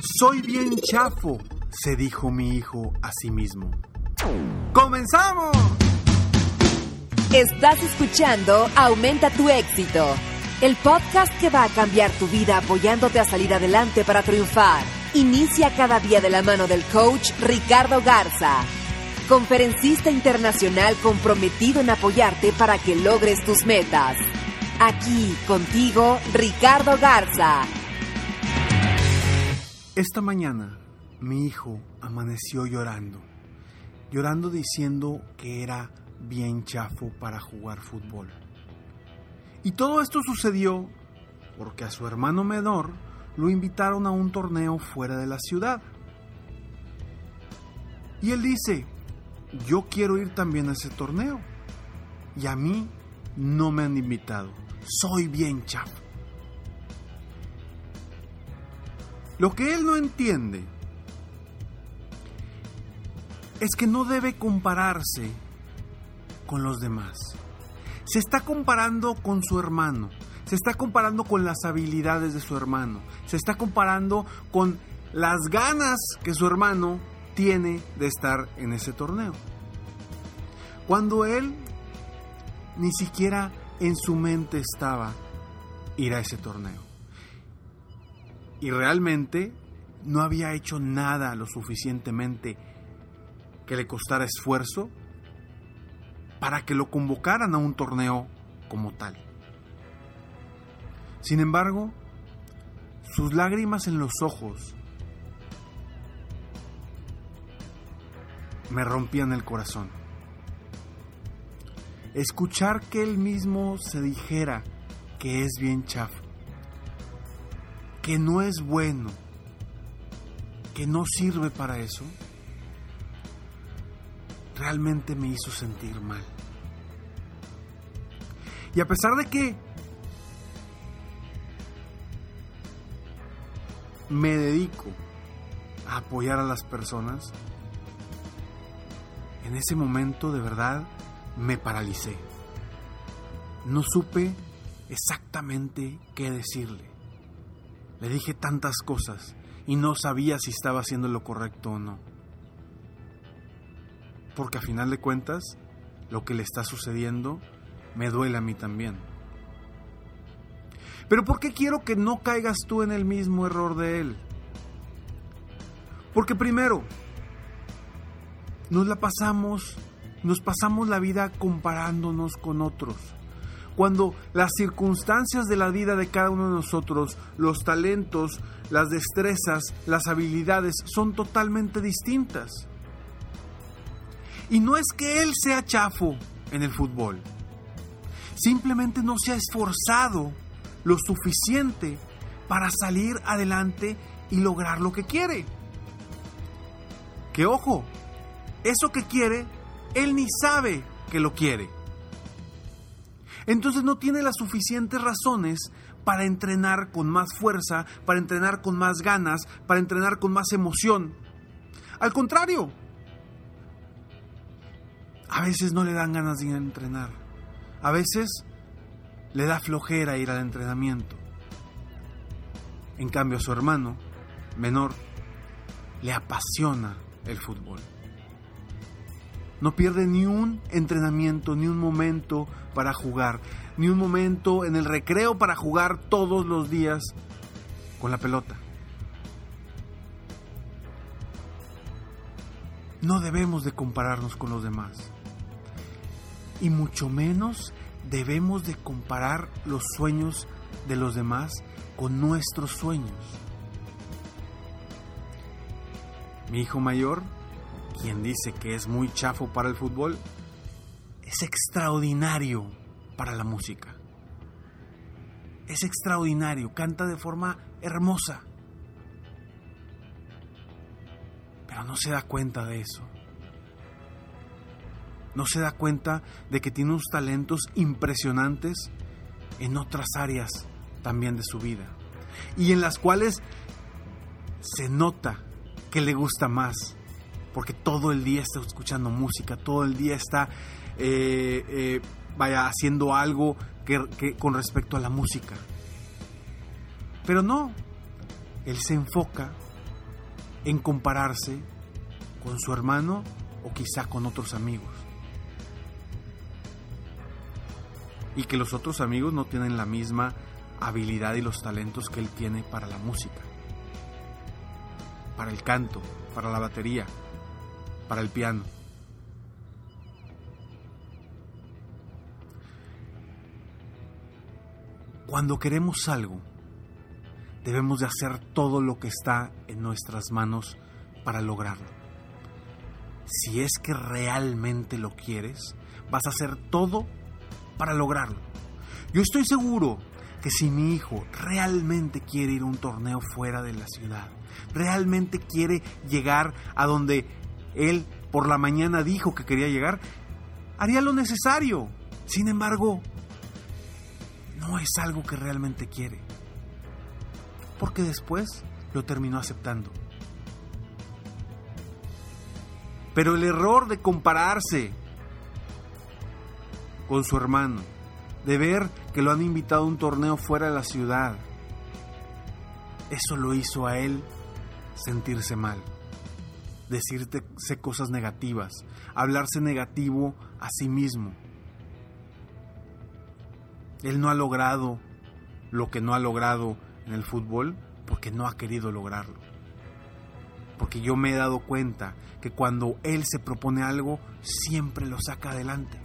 Soy bien chafo, se dijo mi hijo a sí mismo. ¡Comenzamos! Estás escuchando Aumenta tu éxito, el podcast que va a cambiar tu vida apoyándote a salir adelante para triunfar. Inicia cada día de la mano del coach Ricardo Garza, conferencista internacional comprometido en apoyarte para que logres tus metas. Aquí contigo, Ricardo Garza. Esta mañana mi hijo amaneció llorando, llorando diciendo que era bien chafo para jugar fútbol. Y todo esto sucedió porque a su hermano menor lo invitaron a un torneo fuera de la ciudad. Y él dice, yo quiero ir también a ese torneo. Y a mí no me han invitado. Soy bien chafo. Lo que él no entiende es que no debe compararse con los demás. Se está comparando con su hermano, se está comparando con las habilidades de su hermano, se está comparando con las ganas que su hermano tiene de estar en ese torneo. Cuando él ni siquiera en su mente estaba ir a ese torneo y realmente no había hecho nada lo suficientemente que le costara esfuerzo para que lo convocaran a un torneo como tal. Sin embargo, sus lágrimas en los ojos me rompían el corazón. Escuchar que él mismo se dijera que es bien chafo que no es bueno, que no sirve para eso, realmente me hizo sentir mal. Y a pesar de que me dedico a apoyar a las personas, en ese momento de verdad me paralicé. No supe exactamente qué decirle. Le dije tantas cosas y no sabía si estaba haciendo lo correcto o no. Porque a final de cuentas, lo que le está sucediendo me duele a mí también. Pero ¿por qué quiero que no caigas tú en el mismo error de él? Porque primero, nos la pasamos, nos pasamos la vida comparándonos con otros cuando las circunstancias de la vida de cada uno de nosotros, los talentos, las destrezas, las habilidades son totalmente distintas. Y no es que él sea chafo en el fútbol, simplemente no se ha esforzado lo suficiente para salir adelante y lograr lo que quiere. Que ojo, eso que quiere, él ni sabe que lo quiere entonces no tiene las suficientes razones para entrenar con más fuerza, para entrenar con más ganas, para entrenar con más emoción. Al contrario, a veces no le dan ganas de ir a entrenar. A veces le da flojera ir al entrenamiento. En cambio, a su hermano menor le apasiona el fútbol. No pierde ni un entrenamiento, ni un momento para jugar, ni un momento en el recreo para jugar todos los días con la pelota. No debemos de compararnos con los demás. Y mucho menos debemos de comparar los sueños de los demás con nuestros sueños. Mi hijo mayor, quien dice que es muy chafo para el fútbol, es extraordinario para la música. Es extraordinario, canta de forma hermosa. Pero no se da cuenta de eso. No se da cuenta de que tiene unos talentos impresionantes en otras áreas también de su vida. Y en las cuales se nota que le gusta más. Porque todo el día está escuchando música, todo el día está eh, eh, vaya haciendo algo que, con respecto a la música. Pero no, él se enfoca en compararse con su hermano o quizá con otros amigos. Y que los otros amigos no tienen la misma habilidad y los talentos que él tiene para la música, para el canto, para la batería, para el piano. Cuando queremos algo, debemos de hacer todo lo que está en nuestras manos para lograrlo. Si es que realmente lo quieres, vas a hacer todo para lograrlo. Yo estoy seguro que si mi hijo realmente quiere ir a un torneo fuera de la ciudad, realmente quiere llegar a donde él por la mañana dijo que quería llegar, haría lo necesario. Sin embargo, no es algo que realmente quiere. Porque después lo terminó aceptando. Pero el error de compararse con su hermano, de ver que lo han invitado a un torneo fuera de la ciudad, eso lo hizo a él sentirse mal, decirte cosas negativas, hablarse negativo a sí mismo. Él no ha logrado lo que no ha logrado en el fútbol porque no ha querido lograrlo. Porque yo me he dado cuenta que cuando Él se propone algo, siempre lo saca adelante.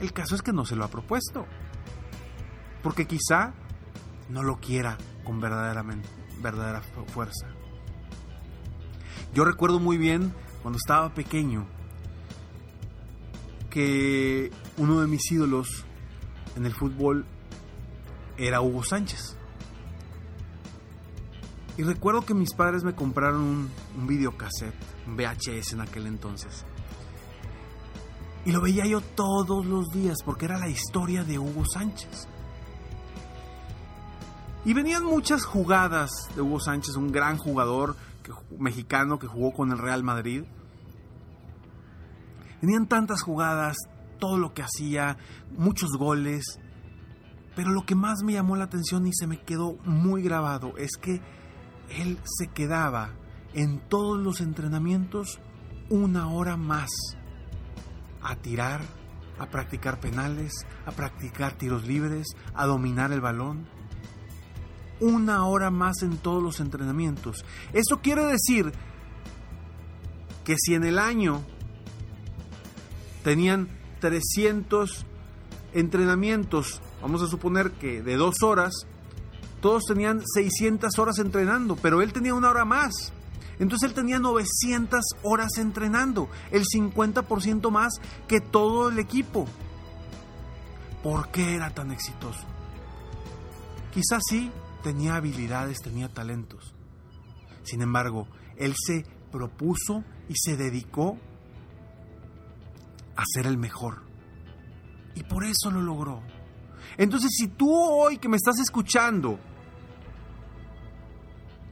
El caso es que no se lo ha propuesto. Porque quizá no lo quiera con verdaderamente, verdadera fuerza. Yo recuerdo muy bien cuando estaba pequeño que uno de mis ídolos en el fútbol era Hugo Sánchez. Y recuerdo que mis padres me compraron un, un videocassette, un VHS en aquel entonces. Y lo veía yo todos los días porque era la historia de Hugo Sánchez. Y venían muchas jugadas de Hugo Sánchez, un gran jugador mexicano que jugó con el Real Madrid. Venían tantas jugadas, todo lo que hacía, muchos goles. Pero lo que más me llamó la atención y se me quedó muy grabado es que él se quedaba en todos los entrenamientos una hora más a tirar, a practicar penales, a practicar tiros libres, a dominar el balón. Una hora más en todos los entrenamientos. Eso quiere decir que si en el año tenían 300 entrenamientos, vamos a suponer que de dos horas, todos tenían 600 horas entrenando, pero él tenía una hora más. Entonces él tenía 900 horas entrenando, el 50% más que todo el equipo. ¿Por qué era tan exitoso? Quizás sí, tenía habilidades, tenía talentos. Sin embargo, él se propuso y se dedicó a ser el mejor. Y por eso lo logró. Entonces, si tú hoy que me estás escuchando,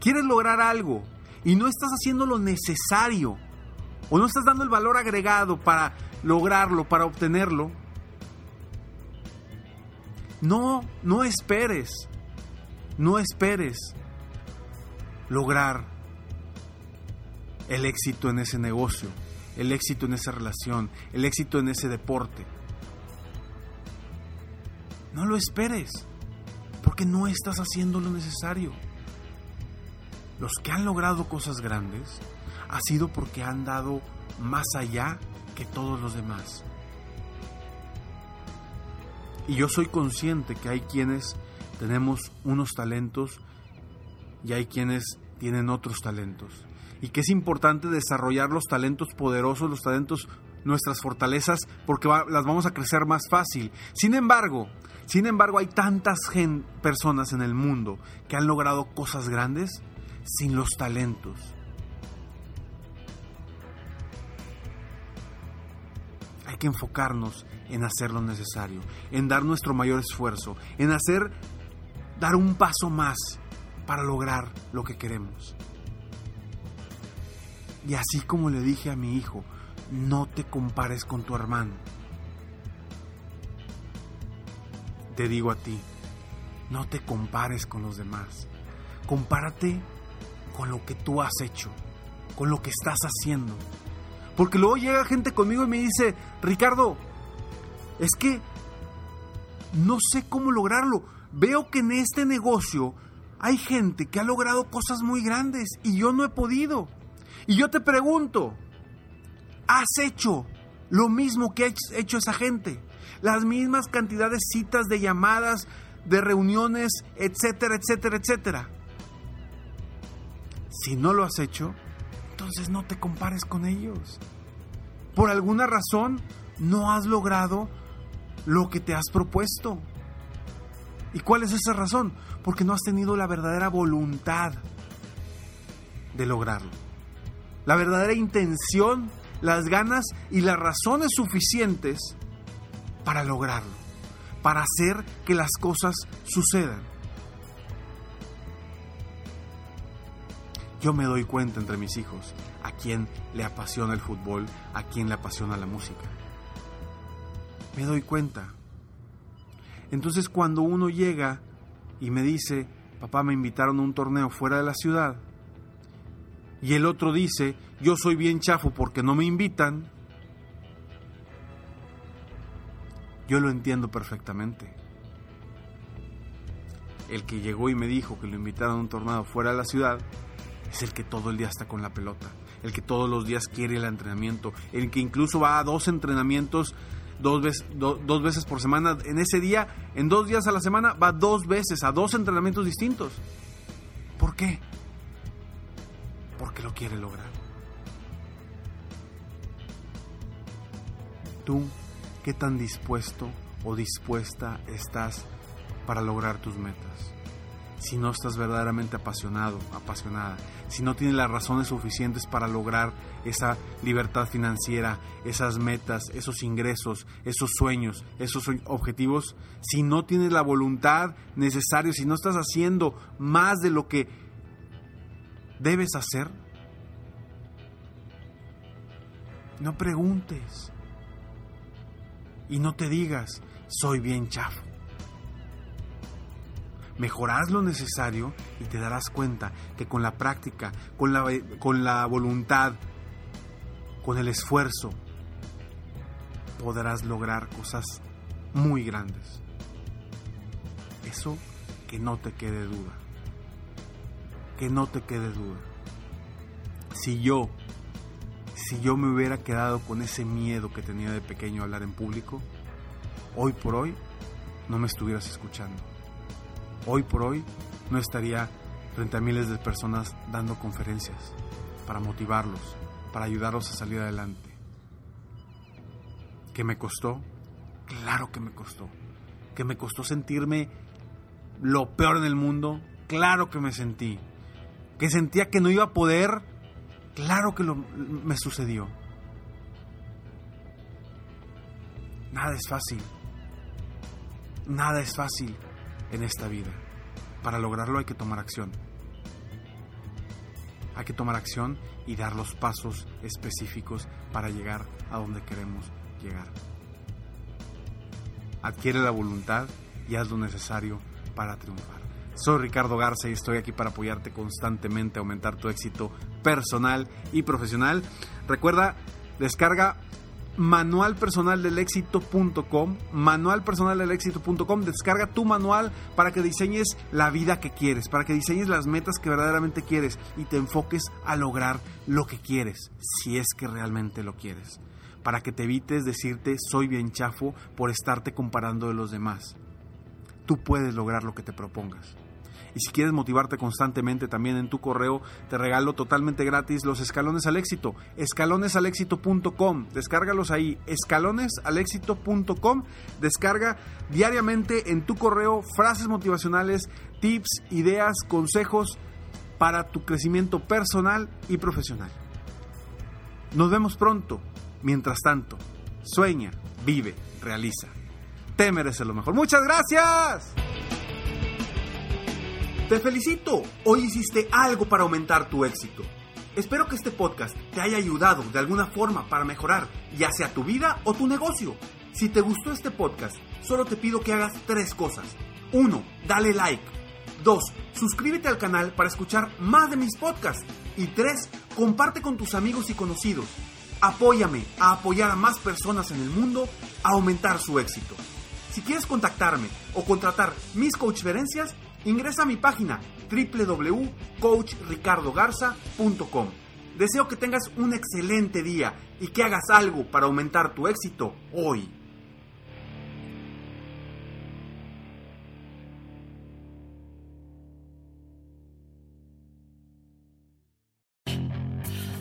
quieres lograr algo y no estás haciendo lo necesario, o no estás dando el valor agregado para lograrlo, para obtenerlo, no, no esperes, no esperes lograr el éxito en ese negocio el éxito en esa relación, el éxito en ese deporte. No lo esperes, porque no estás haciendo lo necesario. Los que han logrado cosas grandes ha sido porque han dado más allá que todos los demás. Y yo soy consciente que hay quienes tenemos unos talentos y hay quienes tienen otros talentos. Y que es importante desarrollar los talentos poderosos, los talentos, nuestras fortalezas, porque las vamos a crecer más fácil. Sin embargo, sin embargo, hay tantas personas en el mundo que han logrado cosas grandes sin los talentos. Hay que enfocarnos en hacer lo necesario, en dar nuestro mayor esfuerzo, en hacer, dar un paso más para lograr lo que queremos. Y así como le dije a mi hijo, no te compares con tu hermano. Te digo a ti, no te compares con los demás. Compárate con lo que tú has hecho, con lo que estás haciendo. Porque luego llega gente conmigo y me dice, Ricardo, es que no sé cómo lograrlo. Veo que en este negocio hay gente que ha logrado cosas muy grandes y yo no he podido. Y yo te pregunto, ¿has hecho lo mismo que ha hecho esa gente? Las mismas cantidades de citas, de llamadas, de reuniones, etcétera, etcétera, etcétera. Si no lo has hecho, entonces no te compares con ellos. Por alguna razón no has logrado lo que te has propuesto. ¿Y cuál es esa razón? Porque no has tenido la verdadera voluntad de lograrlo. La verdadera intención, las ganas y las razones suficientes para lograrlo, para hacer que las cosas sucedan. Yo me doy cuenta entre mis hijos a quién le apasiona el fútbol, a quién le apasiona la música. Me doy cuenta. Entonces cuando uno llega y me dice, papá me invitaron a un torneo fuera de la ciudad, y el otro dice, yo soy bien chafo porque no me invitan, yo lo entiendo perfectamente. El que llegó y me dijo que lo invitaron a un torneo fuera de la ciudad, es el que todo el día está con la pelota, el que todos los días quiere el entrenamiento, el que incluso va a dos entrenamientos dos veces, dos veces por semana. En ese día, en dos días a la semana, va dos veces a dos entrenamientos distintos. ¿Por qué? Porque lo quiere lograr. ¿Tú qué tan dispuesto o dispuesta estás para lograr tus metas? Si no estás verdaderamente apasionado, apasionada, si no tienes las razones suficientes para lograr esa libertad financiera, esas metas, esos ingresos, esos sueños, esos objetivos, si no tienes la voluntad necesaria, si no estás haciendo más de lo que debes hacer, no preguntes y no te digas, soy bien chafo mejorarás lo necesario y te darás cuenta que con la práctica, con la, con la voluntad, con el esfuerzo, podrás lograr cosas muy grandes. Eso que no te quede duda. Que no te quede duda. Si yo, si yo me hubiera quedado con ese miedo que tenía de pequeño a hablar en público, hoy por hoy no me estuvieras escuchando hoy por hoy no estaría frente a miles de personas dando conferencias para motivarlos, para ayudarlos a salir adelante. ¿Qué me costó? Claro que me costó. ¿Que me costó sentirme lo peor en el mundo? Claro que me sentí. ¿Que sentía que no iba a poder? Claro que me sucedió. Nada es fácil. Nada es fácil en esta vida. Para lograrlo hay que tomar acción. Hay que tomar acción y dar los pasos específicos para llegar a donde queremos llegar. Adquiere la voluntad y haz lo necesario para triunfar. Soy Ricardo Garza y estoy aquí para apoyarte constantemente a aumentar tu éxito personal y profesional. Recuerda, descarga manualpersonaldelexito.com, manualpersonaldelexito.com, descarga tu manual para que diseñes la vida que quieres, para que diseñes las metas que verdaderamente quieres y te enfoques a lograr lo que quieres, si es que realmente lo quieres, para que te evites decirte soy bien chafo por estarte comparando de los demás. Tú puedes lograr lo que te propongas. Y si quieres motivarte constantemente también en tu correo, te regalo totalmente gratis los escalones al éxito. Escalonesalexito.com. Descárgalos ahí. Escalonesalexito.com. Descarga diariamente en tu correo frases motivacionales, tips, ideas, consejos para tu crecimiento personal y profesional. Nos vemos pronto. Mientras tanto, sueña, vive, realiza. Te mereces lo mejor. Muchas gracias. Te felicito, hoy hiciste algo para aumentar tu éxito. Espero que este podcast te haya ayudado de alguna forma para mejorar ya sea tu vida o tu negocio. Si te gustó este podcast, solo te pido que hagas tres cosas. 1. Dale like. 2. Suscríbete al canal para escuchar más de mis podcasts. Y 3. Comparte con tus amigos y conocidos. Apóyame a apoyar a más personas en el mundo a aumentar su éxito. Si quieres contactarme o contratar mis coachferencias, Ingresa a mi página www.coachricardogarza.com. Deseo que tengas un excelente día y que hagas algo para aumentar tu éxito hoy.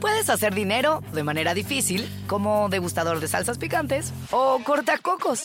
Puedes hacer dinero de manera difícil, como degustador de salsas picantes, o cortacocos,